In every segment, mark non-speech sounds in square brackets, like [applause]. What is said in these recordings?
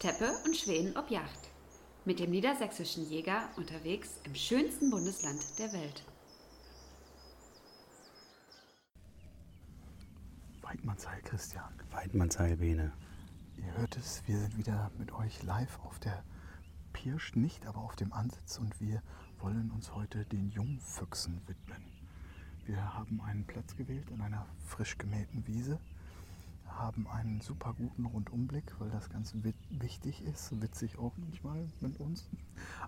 Teppe und Schweden ob Yacht. Mit dem niedersächsischen Jäger unterwegs im schönsten Bundesland der Welt. Weidmannsheil, Christian. Weidmannsheil, Bene. Ihr hört es, wir sind wieder mit euch live auf der Pirsch, nicht aber auf dem Ansitz und wir wollen uns heute den Jungfüchsen widmen. Wir haben einen Platz gewählt in einer frisch gemähten Wiese, haben einen super guten Rundumblick, weil das ganz wichtig ist, witzig auch manchmal mit uns,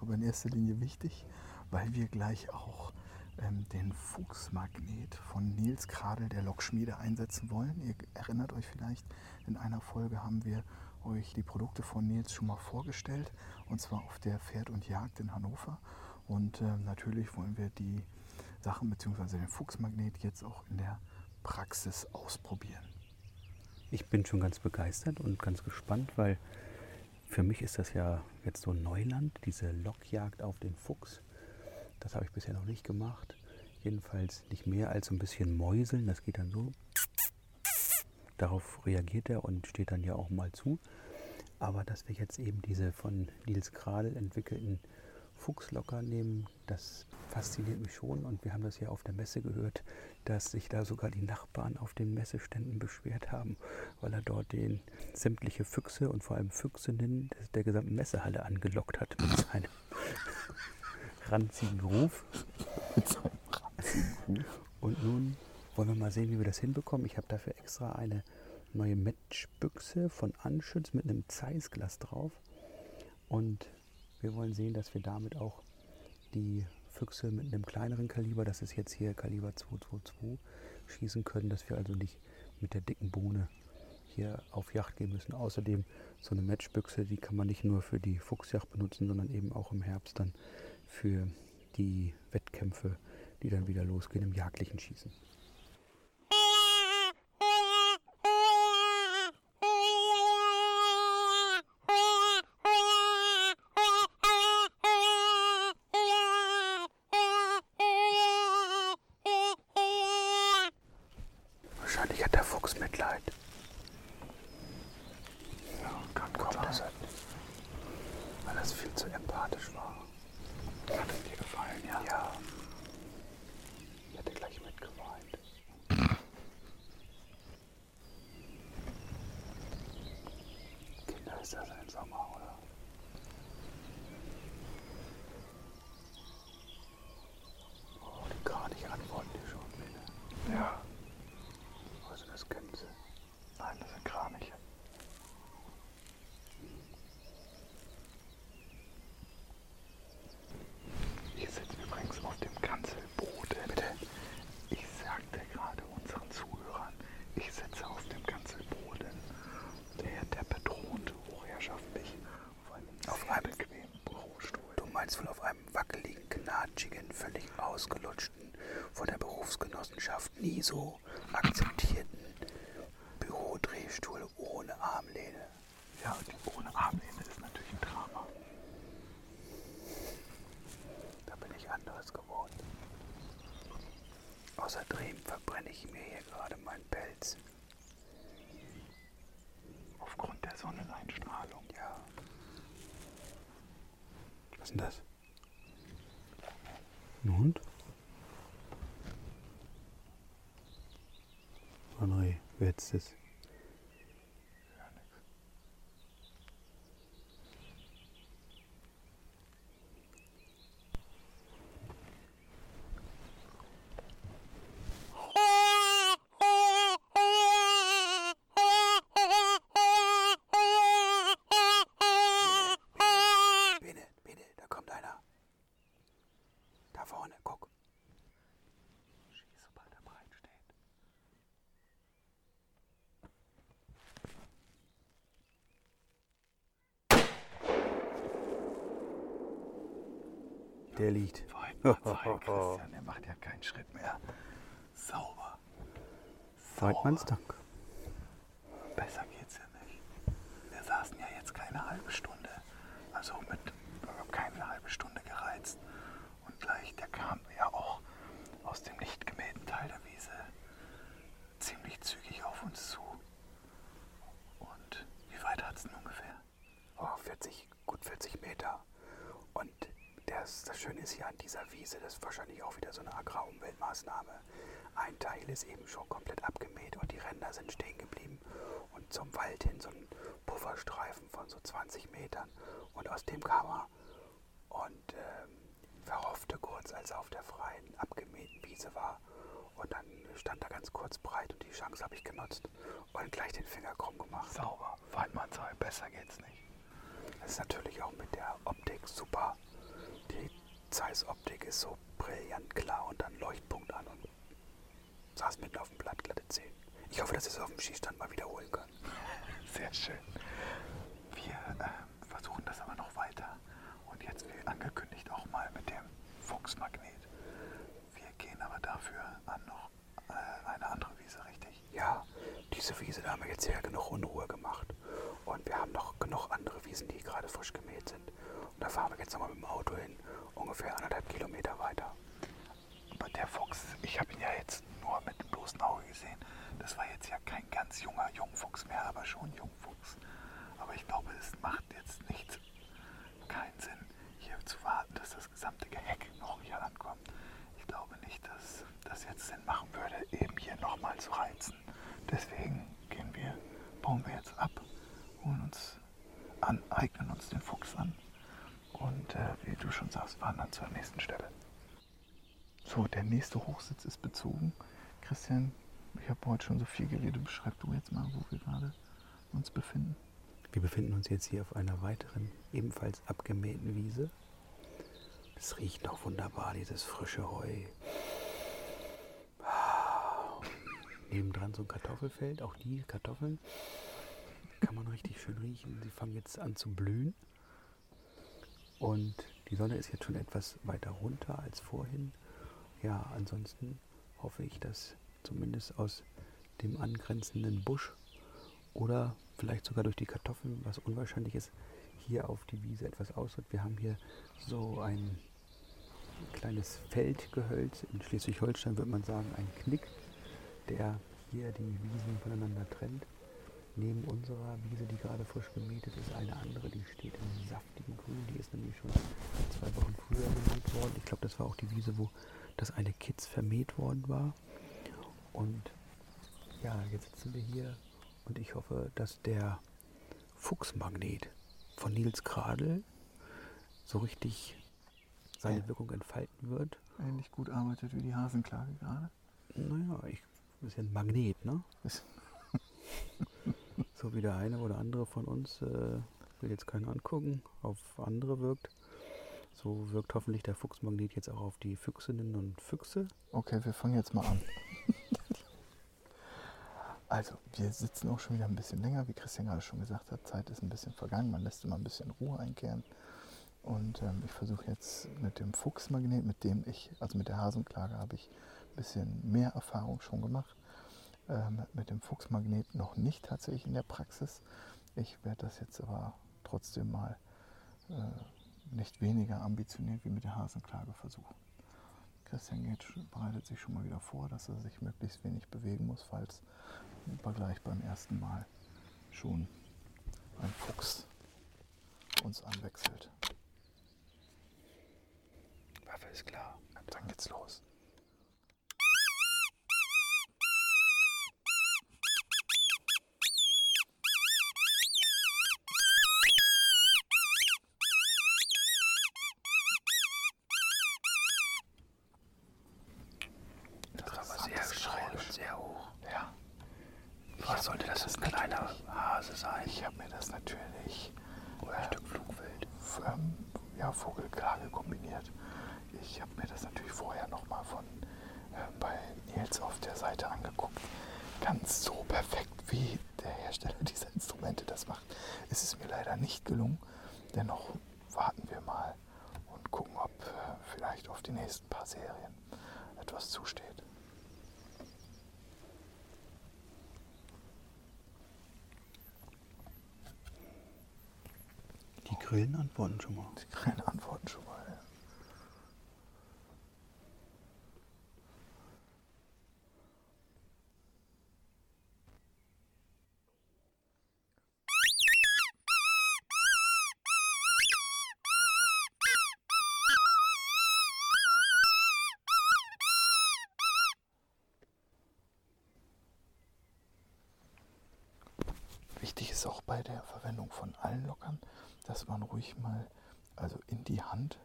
aber in erster Linie wichtig, weil wir gleich auch ähm, den Fuchsmagnet von Nils Kradel der Lokschmiede einsetzen wollen. Ihr erinnert euch vielleicht, in einer Folge haben wir euch die Produkte von Nils schon mal vorgestellt, und zwar auf der Pferd und Jagd in Hannover. Und äh, natürlich wollen wir die Sachen bzw. den Fuchsmagnet jetzt auch in der Praxis ausprobieren. Ich bin schon ganz begeistert und ganz gespannt, weil für mich ist das ja jetzt so Neuland, diese Lockjagd auf den Fuchs. Das habe ich bisher noch nicht gemacht. Jedenfalls nicht mehr als so ein bisschen Mäuseln. Das geht dann so. Darauf reagiert er und steht dann ja auch mal zu. Aber dass wir jetzt eben diese von Nils Kradel entwickelten Fuchslocker nehmen, das fasziniert mich schon. Und wir haben das ja auf der Messe gehört, dass sich da sogar die Nachbarn auf den Messeständen beschwert haben, weil er dort den sämtliche Füchse und vor allem Füchsinnen der gesamten Messehalle angelockt hat mit seinem [laughs] ranzigen Ruf. Und nun wollen wir mal sehen, wie wir das hinbekommen. Ich habe dafür extra eine neue Matchbüchse von Anschütz mit einem Zeissglas drauf. Und wir wollen sehen, dass wir damit auch die Füchse mit einem kleineren Kaliber, das ist jetzt hier Kaliber 222, schießen können, dass wir also nicht mit der dicken Bohne hier auf Yacht gehen müssen. Außerdem so eine Matchbüchse, die kann man nicht nur für die Fuchsjacht benutzen, sondern eben auch im Herbst dann für die Wettkämpfe, die dann wieder losgehen im jagdlichen Schießen. Nie so akzeptierten Bürodrehstuhl ohne Armlehne. Ja, die ohne Armlehne ist natürlich ein Drama. Da bin ich anderes geworden. Außerdem verbrenne ich mir hier gerade meinen Pelz. Aufgrund der Sonneneinstrahlung. Ja. Was ist denn das? Ein Hund? André, wer jetzt das? Der liegt. [laughs] Christian, der macht ja keinen Schritt mehr. Sauber. Weidmanns Dank. Besser geht's ja nicht. Wir saßen ja jetzt keine halbe Stunde. Also mit keine halbe Stunde gereizt. Und gleich, der kam ja auch aus dem nicht gemähten Teil der Wiese ziemlich zügig auf uns zu. Und wie weit hat's denn ungefähr? Wiese, das ist wahrscheinlich auch wieder so eine Agrarumweltmaßnahme. Ein Teil ist eben schon komplett abgemäht und die Ränder sind stehen geblieben. Und zum Wald hin so ein Pufferstreifen von so 20 Metern. Und aus dem kam er und ähm, verhoffte kurz, als er auf der freien, abgemähten Wiese war. Und dann stand er ganz kurz breit und die Chance habe ich genutzt und gleich den Finger krumm gemacht. Sauber. Weidmannsheil, besser geht's nicht. Das ist natürlich auch mit der Optik super. Die Zeiss-Optik ist so brillant klar und dann Leuchtpunkt an und saß mitten auf dem Blatt, glatte Zehen. Ich hoffe, dass wir es auf dem Skistand mal wiederholen können. [laughs] Sehr schön. Wir äh, versuchen das aber noch weiter. Und jetzt, wie angekündigt, auch mal mit dem Fuchsmagnet. Wir gehen aber dafür an noch äh, eine andere Wiese, richtig? Ja, diese Wiese, da haben wir jetzt ja genug Unruhe gemacht. Und wir haben noch genug andere Wiesen, die gerade frisch gemäht sind. Und da fahren wir jetzt nochmal mit dem ungefähr anderthalb Kilometer der nächste Hochsitz ist bezogen. Christian, ich habe heute schon so viel geredet. Beschreib du jetzt mal, wo wir gerade uns befinden. Wir befinden uns jetzt hier auf einer weiteren, ebenfalls abgemähten Wiese. Es riecht noch wunderbar, dieses frische Heu. Nebendran so ein Kartoffelfeld, auch die Kartoffeln kann man richtig schön riechen. Sie fangen jetzt an zu blühen. Und die Sonne ist jetzt schon etwas weiter runter als vorhin. Ja, ansonsten hoffe ich, dass zumindest aus dem angrenzenden Busch oder vielleicht sogar durch die Kartoffeln, was unwahrscheinlich ist, hier auf die Wiese etwas ausritt. Wir haben hier so ein kleines Feldgehölz. In Schleswig-Holstein würde man sagen, ein Knick, der hier die Wiesen voneinander trennt. Neben unserer Wiese, die gerade frisch gemäht ist, ist eine andere, die steht im saftigen Grün. Die ist nämlich schon zwei Wochen früher gemäht worden. Ich glaube, das war auch die Wiese, wo das eine Kitz vermäht worden war. Und ja, jetzt sitzen wir hier und ich hoffe, dass der Fuchsmagnet von Nils Kradel so richtig seine Ja. Wirkung entfalten wird. Ähnlich gut arbeitet wie die Hasenklage gerade. Naja, ich, ist ja ein Magnet, ne? [laughs] So wie der eine oder andere von uns, äh, will jetzt keiner angucken, auf andere wirkt. So wirkt hoffentlich der Fuchsmagnet jetzt auch auf die Füchsinnen und Füchse. Okay, wir fangen jetzt mal an. [laughs] Also, wir sitzen auch schon wieder ein bisschen länger, wie Christian gerade schon gesagt hat. Zeit ist ein bisschen vergangen, man lässt immer ein bisschen Ruhe einkehren. Und ähm, ich versuche jetzt mit dem Fuchsmagnet, mit dem ich, also mit der Hasenklage, habe ich ein bisschen mehr Erfahrung schon gemacht. Ähm, mit dem Fuchsmagnet noch nicht tatsächlich in der Praxis. Ich werde das jetzt aber trotzdem mal äh, nicht weniger ambitioniert wie mit der Hasenklage versuchen. Christian geht, bereitet sich schon mal wieder vor, dass er sich möglichst wenig bewegen muss, falls gleich beim ersten Mal schon ein Fuchs uns anwechselt. Waffe ist klar. Dann geht's los. Das ist aber sehr schrill und sehr hoch. Ja, Hier sollte das ein kleiner Hase sein. ich habe mir das natürlich Oder ein Stück Flugwild. ähm, ja, Vogelklage kombiniert. Ich habe mir das natürlich vorher nochmal von äh, bei Nils auf der Seite angeguckt. Ganz so perfekt, wie der Hersteller [laughs] dieser Instrumente das macht, ist es mir leider nicht gelungen. Dennoch warten wir mal und gucken, ob äh, vielleicht auf die nächsten paar Serien etwas zusteht. Grillen antworten schon mal. Die Grillen antworten schon mal. Wichtig ist auch bei der Verwendung von allen Lockern, dass man ruhig mal also in die Hand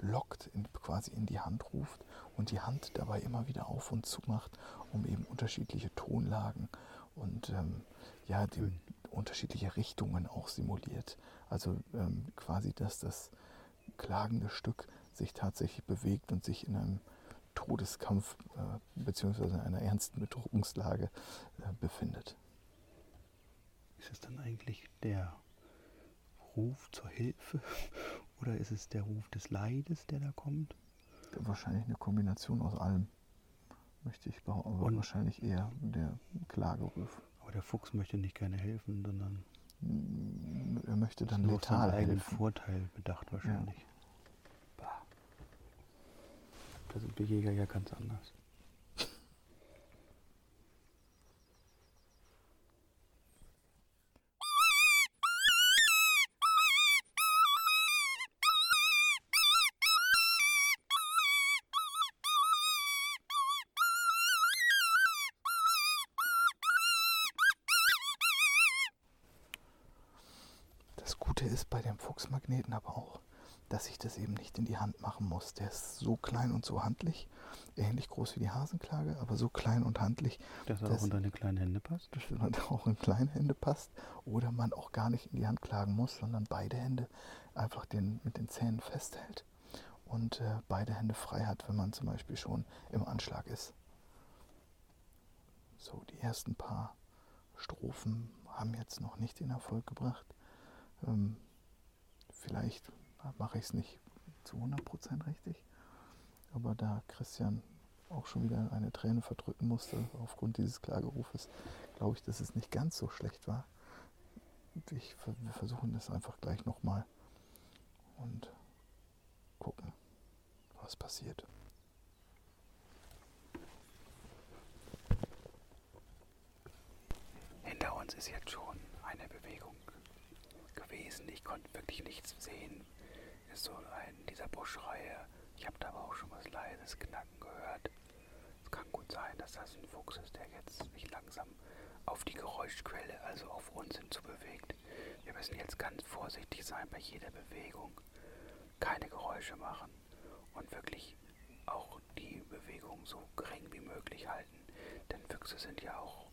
lockt, in, quasi in die Hand ruft und die Hand dabei immer wieder auf und zu macht, um eben unterschiedliche Tonlagen und ähm, ja, die, unterschiedliche Richtungen auch simuliert. Also ähm, quasi, dass das klagende Stück sich tatsächlich bewegt und sich in einem Todeskampf äh, bzw. in einer ernsten Bedrohungslage äh, befindet. Ist es dann eigentlich der Ruf zur Hilfe [laughs] oder ist es der Ruf des Leides, der da kommt? Wahrscheinlich eine Kombination aus allem, möchte ich behaupten. Aber Und- wahrscheinlich eher der Klageruf. Aber der Fuchs möchte nicht gerne helfen, sondern Er möchte dann nur auf seinen letal eigenen helfen. Vorteil bedacht wahrscheinlich. Bah. Da sind wir Jäger ja ganz anders. Das Gute ist bei dem Fuchsmagneten aber auch, dass ich das eben nicht in die Hand machen muss. Der ist so klein und so handlich, ähnlich groß wie die Hasenklage, aber so klein und handlich, Dass er Das- auch in deine kleinen Hände passt. dass man [laughs] auch in kleine Hände passt oder man auch gar nicht in die Hand klagen muss, sondern beide Hände einfach den, mit den Zähnen festhält und äh, beide Hände frei hat, wenn man zum Beispiel schon im Anschlag ist. So, die ersten paar Strophen haben jetzt noch nicht den Erfolg gebracht. Ähm, vielleicht mache ich es nicht zu 100% richtig, aber da Christian auch schon wieder eine Träne verdrücken musste aufgrund dieses Klagerufes, glaube ich, dass es nicht ganz so schlecht war. Ich, wir versuchen das einfach gleich nochmal und gucken, was passiert. Hinter uns ist jetzt schon eine Bewegung gewesen. Ich konnte wirklich nichts sehen. Ist so ein dieser Buschreihe. Ich habe da aber auch schon was leises Knacken gehört. Es kann gut sein, dass das ein Fuchs ist, der jetzt sich langsam auf die Geräuschquelle, also auf uns hinzu bewegt. Wir müssen jetzt ganz vorsichtig sein bei jeder Bewegung. Keine Geräusche machen und wirklich auch die Bewegung so gering wie möglich halten. Denn Füchse sind ja auch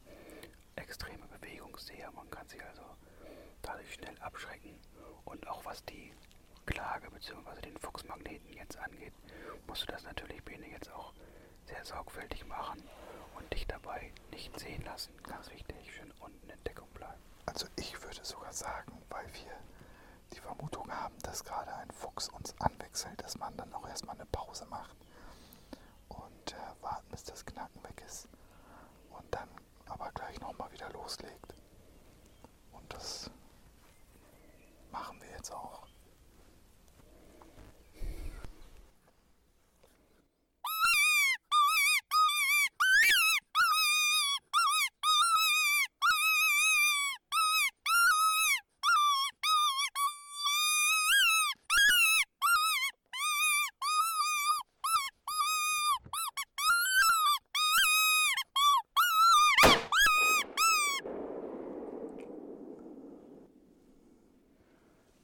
extreme Bewegungsseher. Man kann sie also dadurch schnell abschrecken. Und auch was die Klage bzw. den Fuchsmagneten jetzt angeht, musst du das natürlich Bene jetzt auch sehr sorgfältig machen und dich dabei nicht sehen lassen. Ganz wichtig, schön unten in Deckung bleiben. Also ich würde sogar sagen, weil wir die Vermutung haben, dass gerade ein Fuchs uns anwechselt, dass man dann auch erstmal eine Pause macht und äh, warten, bis das Knacken weg ist und dann aber gleich nochmal wieder loslegt. Und das machen wir jetzt auch.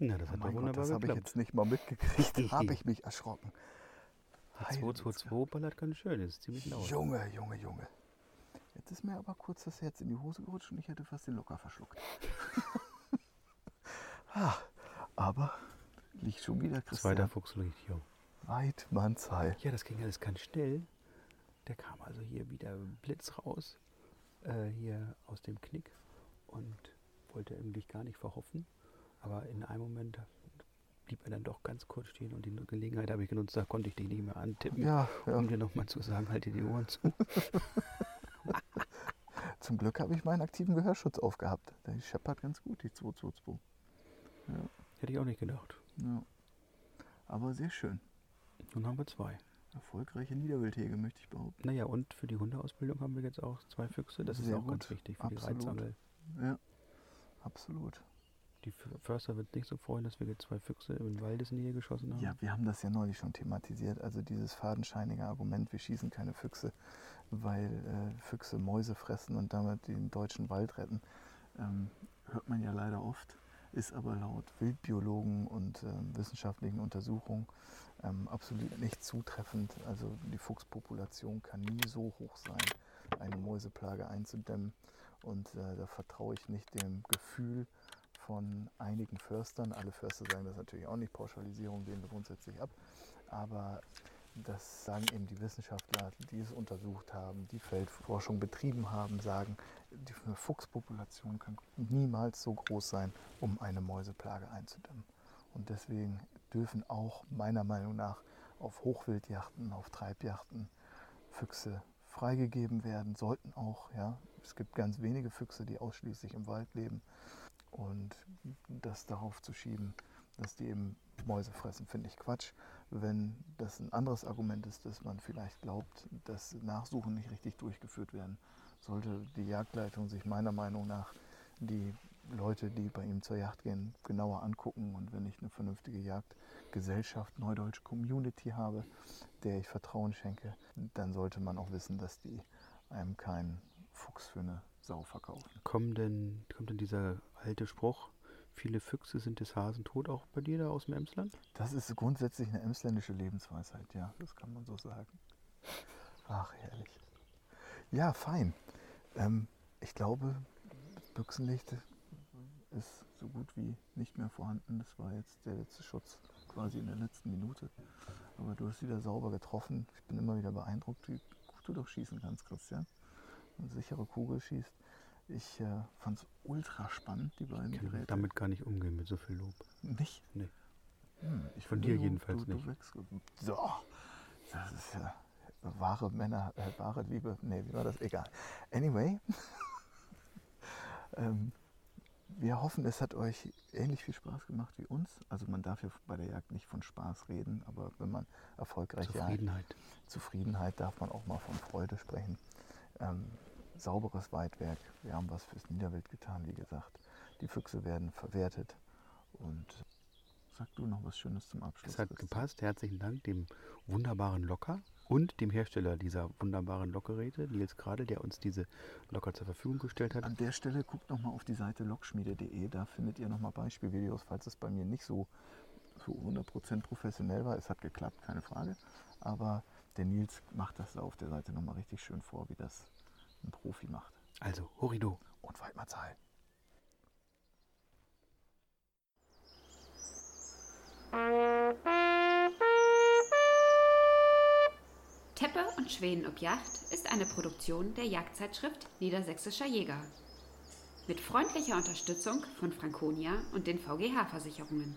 Na, das Oh hat doch mein Gott, wunderbar das habe ich jetzt nicht mal mitgekriegt. habe [laughs] ich mich erschrocken. Heilige 222 ballert ganz schön, ist ziemlich laut. Junge, Junge, Junge. Jetzt ist mir aber kurz das Herz in die Hose gerutscht und ich hätte fast den Locker verschluckt. [laughs] ah, aber liegt schon wieder Christian. Zweiter Fuchslichtio. Weidmannsheil. Ja, das ging alles ganz schnell. Der kam also hier wieder Blitz raus, äh, hier aus dem Knick und wollte eigentlich gar nicht verhoffen. Aber in einem Moment blieb er dann doch ganz kurz stehen und die Gelegenheit habe ich genutzt, da konnte ich dich nicht mehr antippen, Ja, ja. um dir nochmal zu sagen, halt dir die Ohren zu. [laughs] Zum Glück habe ich meinen aktiven Gehörschutz aufgehabt. Der scheppert ganz gut, die 222. Hätte ich auch nicht gedacht. Ja. Aber sehr schön. Nun haben wir zwei. Erfolgreiche Niederwildhege, möchte ich behaupten. Naja, und für die Hundeausbildung haben wir jetzt auch zwei Füchse. Das Sehr ist auch ganz gut. wichtig für die Absolut. Reizangel. Ja, absolut. Die Förster wird nicht so freuen, dass wir zwei Füchse in Waldesnähe geschossen haben. Ja, wir haben das ja neulich schon thematisiert. Also dieses fadenscheinige Argument, wir schießen keine Füchse, weil äh, Füchse Mäuse fressen und damit den deutschen Wald retten, ähm, hört man ja leider oft, ist aber laut Wildbiologen und äh, wissenschaftlichen Untersuchungen ähm, absolut nicht zutreffend. Also die Fuchspopulation kann nie so hoch sein, eine Mäuseplage einzudämmen. Und äh, da vertraue ich nicht dem Gefühl von einigen Förstern. Alle Förster sagen das natürlich auch nicht, Pauschalisierung lehnen wir grundsätzlich ab. Aber das sagen eben die Wissenschaftler, die es untersucht haben, die Feldforschung betrieben haben, sagen, die Fuchspopulation kann niemals so groß sein, um eine Mäuseplage einzudämmen. Und deswegen dürfen auch meiner Meinung nach auf Hochwildjachten, auf Treibjachten Füchse freigegeben werden, sollten auch. Ja. Es gibt ganz wenige Füchse, die ausschließlich im Wald leben. Und das darauf zu schieben, dass die eben Mäuse fressen, finde ich Quatsch. Wenn das ein anderes Argument ist, dass man vielleicht glaubt, dass Nachsuchen nicht richtig durchgeführt werden, sollte die Jagdleitung sich meiner Meinung nach die Leute, die bei ihm zur Jagd gehen, genauer angucken. Und wenn ich eine vernünftige Jagdgesellschaft, Neudeutsch Community habe, der ich Vertrauen schenke, dann sollte man auch wissen, dass die einem keinen Fuchs für eine Sau verkaufen. Kommt denn, kommt denn dieser alte Spruch, viele Füchse sind des Hasen tot, auch bei dir da aus dem Emsland? Das ist grundsätzlich eine emsländische Lebensweisheit, ja, das kann man so sagen. Ach, herrlich. Ja, fein. Ähm, ich glaube, Büchsenlicht ist so gut wie nicht mehr vorhanden. Das war jetzt der letzte Schutz quasi in der letzten Minute. Aber du hast wieder sauber getroffen. Ich bin immer wieder beeindruckt, wie gut du doch schießen kannst, Christian. Eine sichere Kugel schießt. Ich äh, fand es ultra spannend, die beiden Ich kann Geräte. damit gar nicht umgehen mit so viel Lob. Nicht? Nee. Hm, ich Von dir du- jedenfalls du, nicht. Du so, das ist ja wahre Männer, äh, wahre Liebe. Nee, wie war das? Egal. Anyway, [laughs] ähm, wir hoffen, es hat euch ähnlich viel Spaß gemacht wie uns. Also man darf ja bei der Jagd nicht von Spaß reden, aber wenn man erfolgreich jagt, Zufriedenheit. Zufriedenheit darf man auch mal von Freude sprechen. Ähm, sauberes Weidwerk. Wir haben was fürs Niederwild getan, wie gesagt. Die Füchse werden verwertet. Und sag du noch was Schönes zum Abschluss. Es hat gepasst. Herzlichen Dank dem wunderbaren Locker und dem Hersteller dieser wunderbaren Lockgeräte, Nils Gradl, der uns diese Locker zur Verfügung gestellt hat. An der Stelle guckt noch mal auf die Seite lockschmiede.de. Da findet ihr noch mal Beispielvideos, falls es bei mir nicht so so 100% professionell war. Es hat geklappt, keine Frage. Aber der Nils macht das da auf der Seite noch mal richtig schön vor, wie das ein Profi macht. Also, Horido. Und Weidmannsheil. Teppe und Schweden ob Yacht ist eine Produktion der Jagdzeitschrift Niedersächsischer Jäger. Mit freundlicher Unterstützung von Franconia und den VGH-Versicherungen.